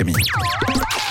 Camille.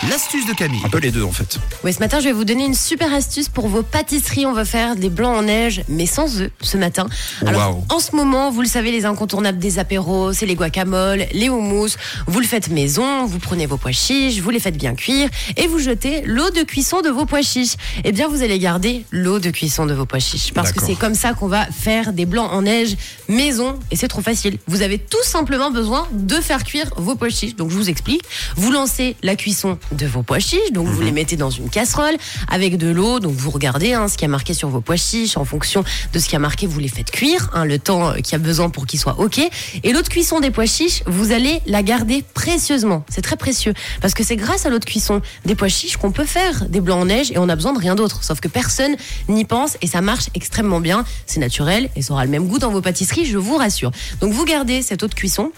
L'astuce de Camille. Un peu les deux en fait. Oui, ce matin, je vais vous donner une super astuce pour vos pâtisseries. On va faire des blancs en neige, mais sans œufs ce matin. Alors, en ce moment, vous le savez, les incontournables des apéros, c'est les guacamoles, les houmous. Vous le faites maison, vous prenez vos pois chiches, vous les faites bien cuire et vous jetez l'eau de cuisson de vos pois chiches. Eh bien, vous allez garder l'eau de cuisson de vos pois chiches parce que c'est comme ça qu'on va faire des blancs en neige maison et c'est trop facile. Vous avez tout simplement besoin de faire cuire vos pois chiches. Donc, je vous explique. Vous lancez la cuisson de vos pois chiches, donc vous les mettez dans une casserole avec de l'eau. Donc, vous regardez hein, ce qui a marqué sur vos pois chiches en fonction de ce qui a marqué. Vous les faites cuire hein, le temps euh, qu'il y a besoin pour qu'ils soient ok. Et l'eau de cuisson des pois chiches, vous allez la garder précieusement. C'est très précieux parce que c'est grâce à l'eau de cuisson des pois chiches qu'on peut faire des blancs en neige et on a besoin de rien d'autre. Sauf que personne n'y pense et ça marche extrêmement bien. C'est naturel et ça aura le même goût dans vos pâtisseries, je vous rassure. Donc vous gardez cette eau de cuisson.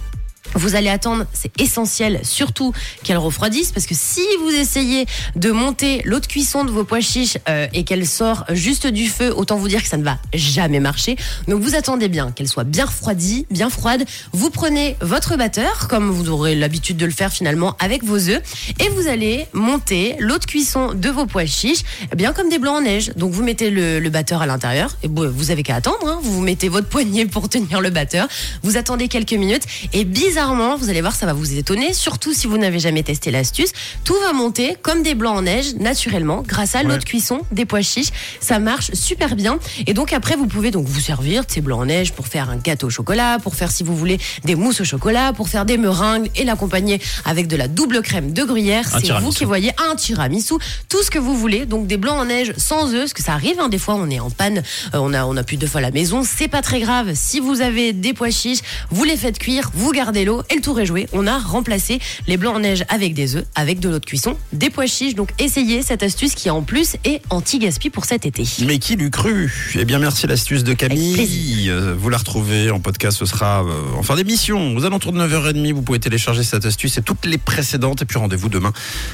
Vous allez attendre, c'est essentiel, surtout qu'elle refroidisse, parce que si vous essayez de monter l'eau de cuisson de vos pois chiches euh, et qu'elle sort juste du feu, autant vous dire que ça ne va jamais marcher. Donc vous attendez bien qu'elle soit bien refroidie, bien froide. Vous prenez votre batteur, comme vous aurez l'habitude de le faire finalement avec vos œufs, et vous allez monter l'eau de cuisson de vos pois chiches, eh bien comme des blancs en neige. Donc vous mettez le, le batteur à l'intérieur, et vous avez qu'à attendre. hein. Vous mettez votre poignet pour tenir le batteur. Vous attendez quelques minutes, et bizarrement, vous allez voir, ça va vous étonner, surtout si vous n'avez jamais testé l'astuce. Tout va monter comme des blancs en neige, naturellement, grâce à l'eau Ouais. de cuisson des pois chiches. Ça marche super bien. Et donc après, vous pouvez donc vous servir de ces blancs en neige pour faire un gâteau au chocolat, pour faire, si vous voulez, des mousses au chocolat, pour faire des meringues et l'accompagner avec de la double crème de gruyère. C'est vous qui voyez un tiramisu, tout ce que vous voulez. Donc des blancs en neige sans œufs, parce que ça arrive. hein, des fois, on est en panne, euh, on a on a plus de fois à la maison. C'est pas très grave. Si vous avez des pois chiches, vous les faites cuire, vous gardez l'eau et le tour est joué. On a remplacé les blancs en neige avec des œufs, avec de l'eau de cuisson, des pois chiches. Donc essayez cette astuce qui en plus est anti-gaspi pour cet été. Mais qui l'eût cru? Eh bien, merci l'astuce de Camille. Euh, Vous la retrouvez en podcast, ce sera euh, en fin d'émission. Aux alentours de 9h30, vous pouvez télécharger cette astuce et toutes les précédentes. Et puis rendez-vous demain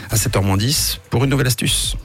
à 7h10 pour une nouvelle astuce.